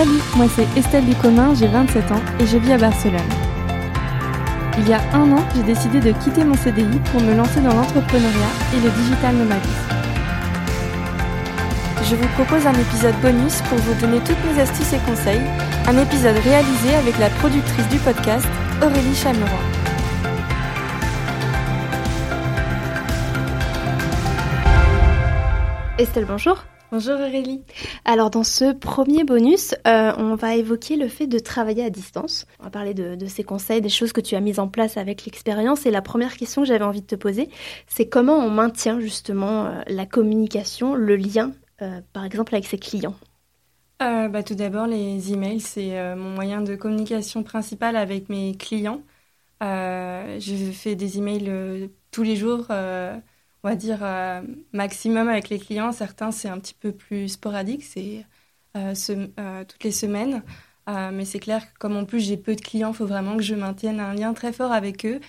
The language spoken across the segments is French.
Salut, moi c'est Estelle Ducomin, j'ai 27 ans et je vis à Barcelone. Il y a un an, j'ai décidé de quitter mon CDI pour me lancer dans l'entrepreneuriat et le digital nomadisme. Je vous propose un épisode bonus pour vous donner toutes mes astuces et conseils, un épisode réalisé avec la productrice du podcast, Aurélie Chameroy. Estelle, bonjour. Bonjour Aurélie. Alors dans ce premier bonus, euh, on va évoquer le fait de travailler à distance. On va parler de, ces conseils, des choses que tu as mises en place avec l'expérience. Et la première question que j'avais envie de te poser, c'est comment on maintient justement euh, la communication, le lien, euh, par exemple avec ses clients? bah, tout d'abord, les emails, c'est mon moyen de communication principal avec mes clients. je fais des emails tous les jours on va dire, euh, maximum avec les clients. Certains, c'est un petit peu plus sporadique, c'est euh, euh, toutes les semaines. mais c'est clair que comme en plus j'ai peu de clients, il faut vraiment que je maintienne un lien très fort avec eux.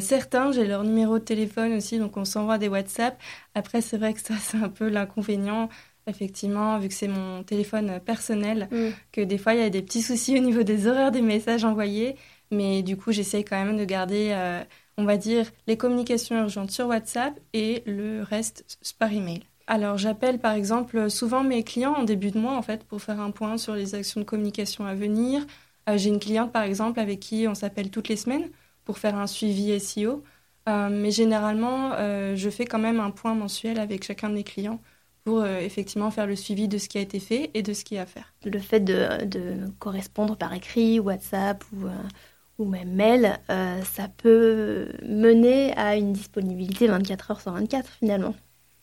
certains, j'ai leur numéro de téléphone aussi, donc on s'envoie des WhatsApp. Après, c'est vrai que ça, c'est un peu l'inconvénient, effectivement, vu que c'est mon téléphone personnel, mm. que des fois, il y a des petits soucis au niveau des horaires des messages envoyés. Mais du coup, j'essaye quand même de garder on va dire, les communications urgentes sur WhatsApp et le reste par email. Alors j'appelle par exemple souvent mes clients en début de mois en fait pour faire un point sur les actions de communication à venir. Euh, j'ai une cliente par exemple avec qui on s'appelle toutes les semaines pour faire un suivi SEO. Euh, mais généralement, euh, je fais quand même un point mensuel avec chacun de mes clients pour effectivement faire le suivi de ce qui a été fait et de ce qui est à faire. Le fait de, de correspondre par écrit, WhatsApp ou ou même mail, euh, ça peut mener à une disponibilité 24 heures sur 24 finalement.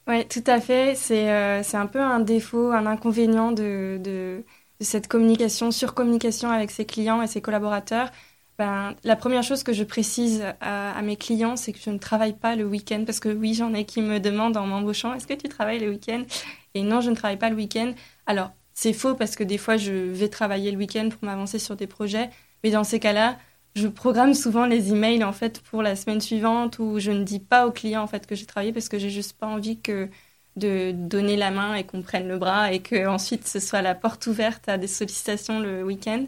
Oui, tout à fait. C'est euh, un peu un défaut, un inconvénient de, de, cette communication, surcommunication avec ses clients et ses collaborateurs. Ben, la première chose que je précise à, mes clients, c'est que je ne travaille pas le week-end parce que oui, j'en ai qui me demandent en m'embauchant, est-ce que tu travailles le week-end? Et non, je ne travaille pas le week-end. Alors, c'est faux parce que des fois, je vais travailler le week-end pour m'avancer sur des projets. Mais dans ces cas-là, je programme souvent les emails en fait pour la semaine suivante où je ne dis pas aux clients en fait que j'ai travaillé parce que j'ai juste pas envie que de donner la main et qu'on prenne le bras et que ensuite ce soit la porte ouverte à des sollicitations le week-end.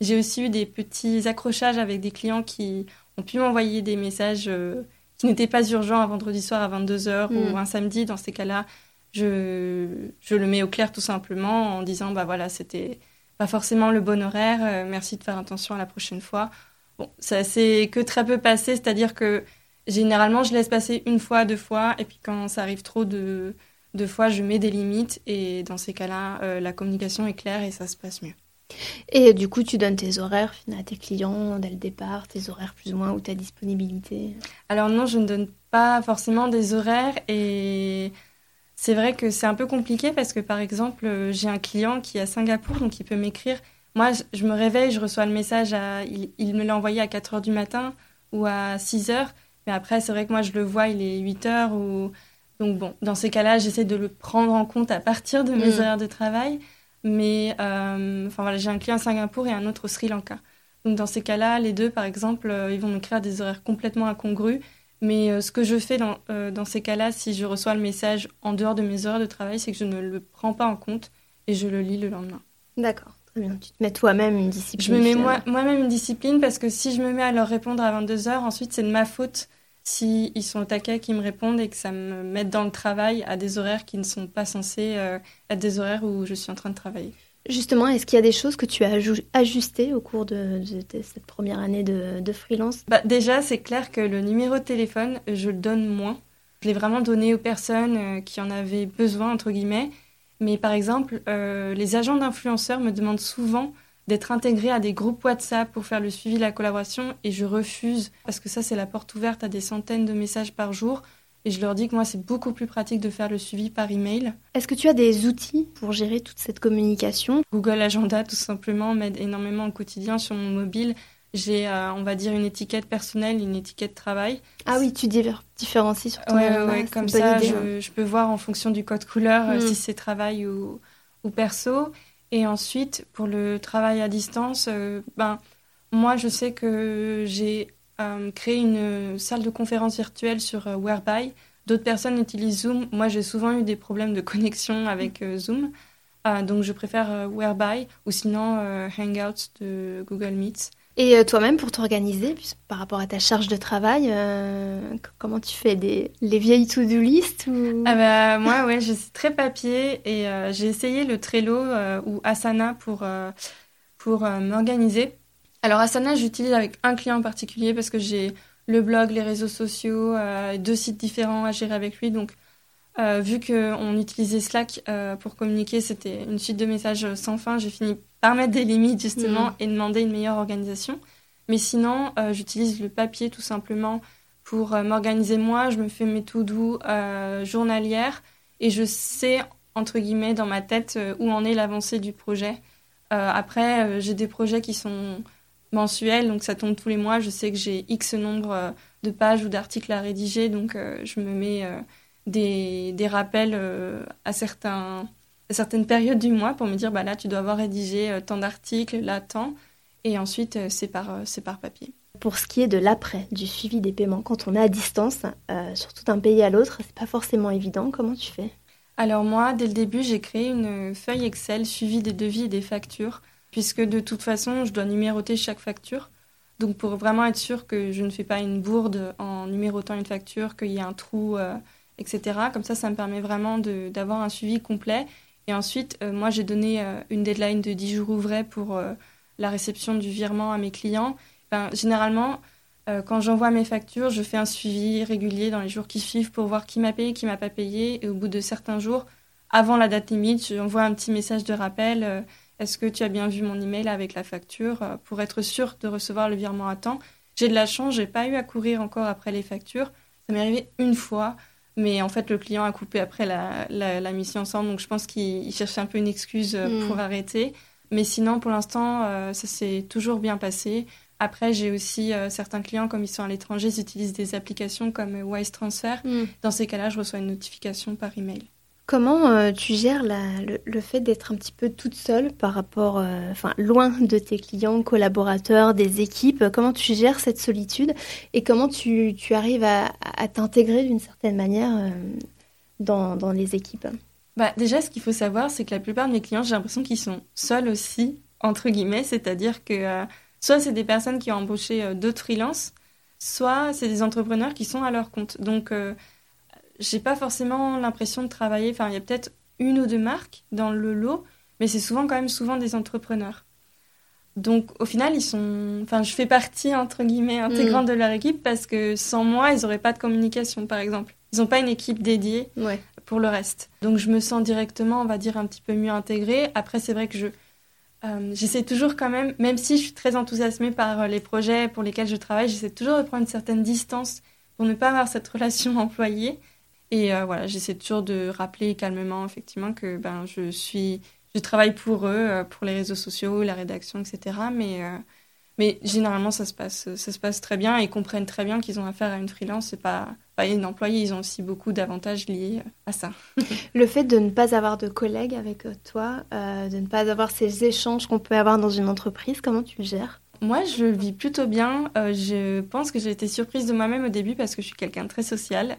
J'ai aussi eu des petits accrochages avec des clients qui ont pu m'envoyer des messages euh, qui n'étaient pas urgents un vendredi soir à 22h ou hmm. un samedi. Dans ces cas-là, je, je le mets au clair tout simplement en disant bah voilà, c'était pas forcément le bon horaire, euh, merci de faire attention à la prochaine fois. Bon, ça s'est que très peu passé, c'est-à-dire que généralement, je laisse passer une fois, deux fois, et puis quand ça arrive trop de, deux fois, je mets des limites, et dans ces cas-là, euh, la communication est claire et ça se passe mieux. Et du coup, tu donnes tes horaires à tes clients dès le départ, tes horaires plus ou moins ou ta disponibilité? Alors non, je ne donne pas forcément des horaires et c'est vrai que c'est un peu compliqué parce que par exemple, j'ai un client qui est à Singapour, donc il peut m'écrire moi, je me réveille, je reçois le message, à, il, me l'a envoyé à 4 heures du matin ou à 6 heures. Mais après, c'est vrai que moi, je le vois, il est 8 heures. Ou... Donc, bon, dans ces cas-là, j'essaie de le prendre en compte à partir de mes mm. heures de travail. Mais, euh, enfin voilà, j'ai un client à Singapour et un autre au Sri Lanka. Donc, dans ces cas-là, les deux, par exemple, euh, ils vont me créer des horaires complètement incongrus. Mais euh, ce que je fais dans, dans ces cas-là, si je reçois le message en dehors de mes heures de travail, c'est que je ne le prends pas en compte et je le lis le lendemain. D'accord. Tu te mets toi-même une discipline. Je me mets moi-même une discipline parce que si je me mets à leur répondre à 22 heures, ensuite c'est de ma faute si ils sont au taquet qui me répondent et que ça me mette dans le travail à des horaires qui ne sont pas censés euh, être des horaires où je suis en train de travailler. Justement, est-ce qu'il y a des choses que tu as ajustées au cours de, cette première année de, freelance? Bah, Déjà, c'est clair que le numéro de téléphone, je le donne moins. Je l'ai vraiment donné aux personnes euh, qui en avaient besoin, entre guillemets. Mais par exemple, euh, les agents d'influenceurs me demandent souvent d'être intégrés à des groupes WhatsApp pour faire le suivi de la collaboration et je refuse parce que ça, c'est la porte ouverte à des centaines de messages par jour. Et je leur dis que moi, c'est beaucoup plus pratique de faire le suivi par email. Est-ce que tu as des outils pour gérer toute cette communication? Google Agenda, tout simplement, m'aide énormément au quotidien sur mon mobile. J'ai, euh, on va dire, une étiquette personnelle, une étiquette travail. Ah oui, tu différencies sur ton Oui, ouais, comme ça, hein. je, peux voir en fonction du code couleur euh, hmm. si c'est travail ou, ou, perso. Et ensuite, pour le travail à distance, euh, ben, moi, je sais que j'ai créé une salle de conférence virtuelle sur Whereby. D'autres personnes utilisent Zoom. Moi, j'ai souvent eu des problèmes de connexion avec Zoom. donc je préfère Whereby ou sinon Hangouts de Google Meet. Et euh, toi-même, pour t'organiser, par rapport à ta charge de travail, euh, comment tu fais des, les vieilles to-do list ou... ah bah, Moi, ouais, je suis très papier et euh, j'ai essayé le Trello ou Asana pour, pour m'organiser. Alors Asana, j'utilise avec un client en particulier parce que j'ai le blog, les réseaux sociaux, deux sites différents à gérer avec lui. Donc, vu qu'on utilisait Slack pour communiquer, c'était une suite de messages sans fin. J'ai fini mettre des limites justement mm. et demander une meilleure organisation. Mais sinon, euh, j'utilise le papier tout simplement pour euh, m'organiser moi. Je me fais mes tout doux euh, journalières et je sais, entre guillemets, dans ma tête où en est l'avancée du projet. après, j'ai des projets qui sont mensuels, donc ça tombe tous les mois. Je sais que j'ai X nombre de pages ou d'articles à rédiger, donc je me mets des, des, rappels à certains certaines périodes du mois pour me dire bah là tu dois avoir rédigé euh, tant d'articles, là tant, et ensuite euh, c'est par, euh, par papier. Pour ce qui est de l'après, du suivi des paiements, quand on est à distance, surtout d'un pays à l'autre, c'est pas forcément évident. Comment tu fais? Alors moi, dès le début, j'ai créé une feuille Excel suivi des devis et des factures, puisque de toute façon, je dois numéroter chaque facture. Donc pour vraiment être sûr que je ne fais pas une bourde en numérotant une facture, qu'il y ait un trou, etc. Comme ça, ça me permet vraiment d'avoir un suivi complet et ensuite, euh, moi, j'ai donné euh, une deadline de 10 jours ouvrés pour euh, la réception du virement à mes clients. généralement, quand j'envoie mes factures, je fais un suivi régulier dans les jours qui suivent pour voir qui m'a payé, qui m'a pas payé. Et au bout de certains jours, avant la date limite, j'envoie un petit message de rappel. Est-ce que tu as bien vu mon email avec la facture pour être sûr de recevoir le virement à temps J'ai de la chance, j'ai pas eu à courir encore après les factures. Ça m'est arrivé une fois. Mais en fait, le client a coupé après la, la, mission ensemble. Donc, je pense qu'il cherchait un peu une excuse euh, mm. pour arrêter. Mais sinon, pour l'instant, euh, ça s'est toujours bien passé. Après, j'ai aussi euh, certains clients, comme ils sont à l'étranger, ils utilisent des applications comme Wise Transfer. Mm. Dans ces cas-là, je reçois une notification par email. Comment euh, tu gères le, fait d'être un petit peu toute seule par rapport, euh, loin de tes clients, collaborateurs, des équipes? Comment tu gères cette solitude? Et comment tu, arrives à, t'intégrer d'une certaine manière euh, dans, les équipes? Bah, Déjà, ce qu'il faut savoir, c'est que la plupart de mes clients, j'ai l'impression qu'ils sont seuls aussi, entre guillemets, c'est-à-dire que soit c'est des personnes qui ont embauché d'autres freelances, soit c'est des entrepreneurs qui sont à leur compte. Donc, j'ai pas forcément l'impression de travailler. Enfin, il y a peut-être une ou deux marques dans le lot, mais c'est souvent quand même souvent des entrepreneurs. Donc au final, ils sont. Enfin, je fais partie entre guillemets intégrante mm. de leur équipe parce que sans moi, ils n'auraient pas de communication, par exemple. Ils n'ont pas une équipe dédiée pour le reste. Donc je me sens directement, on va dire, un petit peu mieux intégrée. Après, c'est vrai que je euh, j'essaie toujours quand même, même si je suis très enthousiasmée par les projets pour lesquels je travaille, j'essaie toujours de prendre une certaine distance pour ne pas avoir cette relation employée. Et euh, voilà, j'essaie toujours de rappeler calmement, effectivement, que ben, je suis, je travaille pour eux, euh, pour les réseaux sociaux, la rédaction, etc. Mais, euh, mais généralement, ça se passe, ça se passe très bien et ils comprennent très bien qu'ils ont affaire à une freelance. C'est pas, pas une employée, ils ont aussi beaucoup d'avantages liés à ça. Le fait de ne pas avoir de collègues avec toi, de ne pas avoir ces échanges qu'on peut avoir dans une entreprise, comment tu le gères? Moi, je vis plutôt bien. je pense que j'ai été surprise de moi-même au début parce que je suis quelqu'un de très social.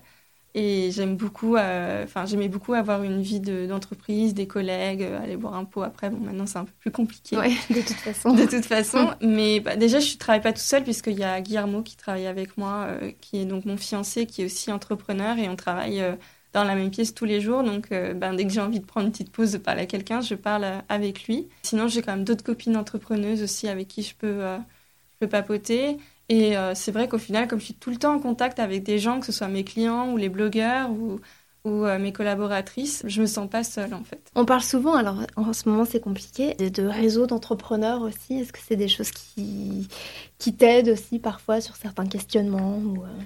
Et j'aime beaucoup, euh, enfin, j'aimais beaucoup avoir une vie d'entreprise, des collègues, euh, aller boire un pot après. Bon, maintenant, c'est un peu plus compliqué. Ouais, de toute façon. de toute façon. Mais bah, déjà, je ne travaille pas tout seul puisqu'il y a Guillermo qui travaille avec moi, euh, qui est donc mon fiancé, qui est aussi entrepreneur et on travaille dans la même pièce tous les jours. Donc, ben, dès que j'ai envie de prendre une petite pause, de parler à quelqu'un, je parle avec lui. Sinon, j'ai quand même d'autres copines entrepreneuses aussi avec qui je peux, je peux papoter. Et euh, c'est vrai qu'au final, comme je suis tout le temps en contact avec des gens, que ce soit mes clients ou les blogueurs ou, ou euh, mes collaboratrices, je me sens pas seule en fait. On parle souvent, alors en ce moment c'est compliqué, de, réseaux d'entrepreneurs aussi. Est-ce que c'est des choses qui, qui t'aident aussi parfois sur certains questionnements ou, euh?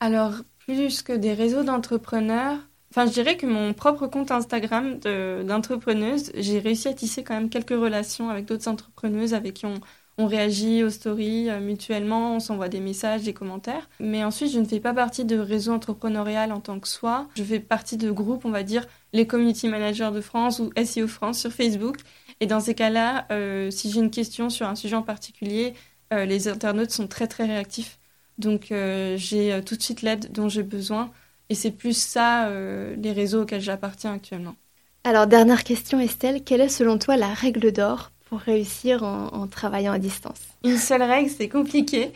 Alors, plus que des réseaux d'entrepreneurs, Enfin, je dirais que mon propre compte Instagram d'entrepreneuse, j'ai réussi à tisser quand même quelques relations avec d'autres entrepreneuses avec qui on, on réagit aux stories euh, mutuellement, on s'envoie des messages, des commentaires. Mais ensuite, je ne fais pas partie de réseau entrepreneurial en tant que soi. Je fais partie de groupes, on va dire, les community managers de France ou SEO France sur Facebook. Et dans ces cas-là, euh, si j'ai une question sur un sujet en particulier, euh, les internautes sont très très réactifs. Donc j'ai tout de suite l'aide dont j'ai besoin. Et c'est plus ça les réseaux auxquels j'appartiens actuellement. Alors, dernière question, Estelle, quelle est selon toi la règle d'or pour réussir en, travaillant à distance Une seule règle, c'est compliqué,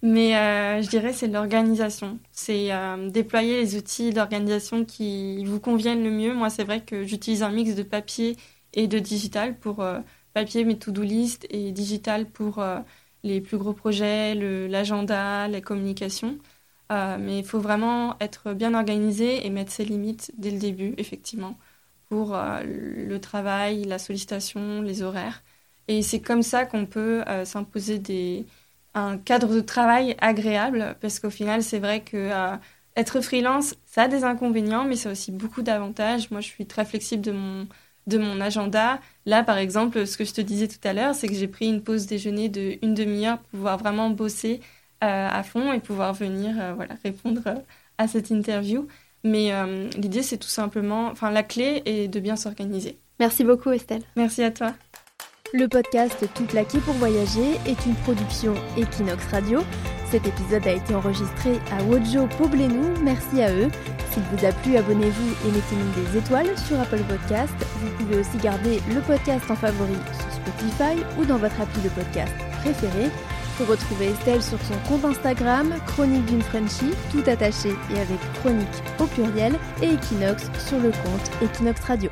mais euh, je dirais c'est l'organisation. C'est euh, déployer les outils d'organisation qui vous conviennent le mieux. Moi, c'est vrai que j'utilise un mix de papier et de digital pour euh, papier, mes to-do list, et digital pour les plus gros projets, l'agenda, la communication. mais il faut vraiment être bien organisé et mettre ses limites dès le début, effectivement pour le travail, la sollicitation, les horaires. Et c'est comme ça qu'on peut euh, s'imposer des, un cadre de travail agréable, parce qu'au final, c'est vrai que euh, être freelance, ça a des inconvénients, mais ça a aussi beaucoup d'avantages. Moi, je suis très flexible de mon, de mon agenda. Là, par exemple, ce que je te disais tout à l'heure, c'est que j'ai pris une pause déjeuner de une demi-heure pour pouvoir vraiment bosser à fond et pouvoir venir voilà, répondre à cette interview. Mais euh, l'idée, c'est tout simplement, enfin, la clé est de bien s'organiser. Merci beaucoup, Estelle. Merci à toi. Le podcast Tout plaqué pour voyager est une production Equinox Radio. Cet épisode a été enregistré à Wojo Poblenou. Merci à eux. S'il vous a plu, abonnez-vous et mettez-nous des étoiles sur Apple Podcast. Vous pouvez aussi garder le podcast en favori sur Spotify ou dans votre appli de podcast préféré. Retrouvez Estelle sur son compte Instagram, Chronique d'une Frenchie, tout attaché et avec chronique au pluriel, et Equinox sur le compte Equinox Radio.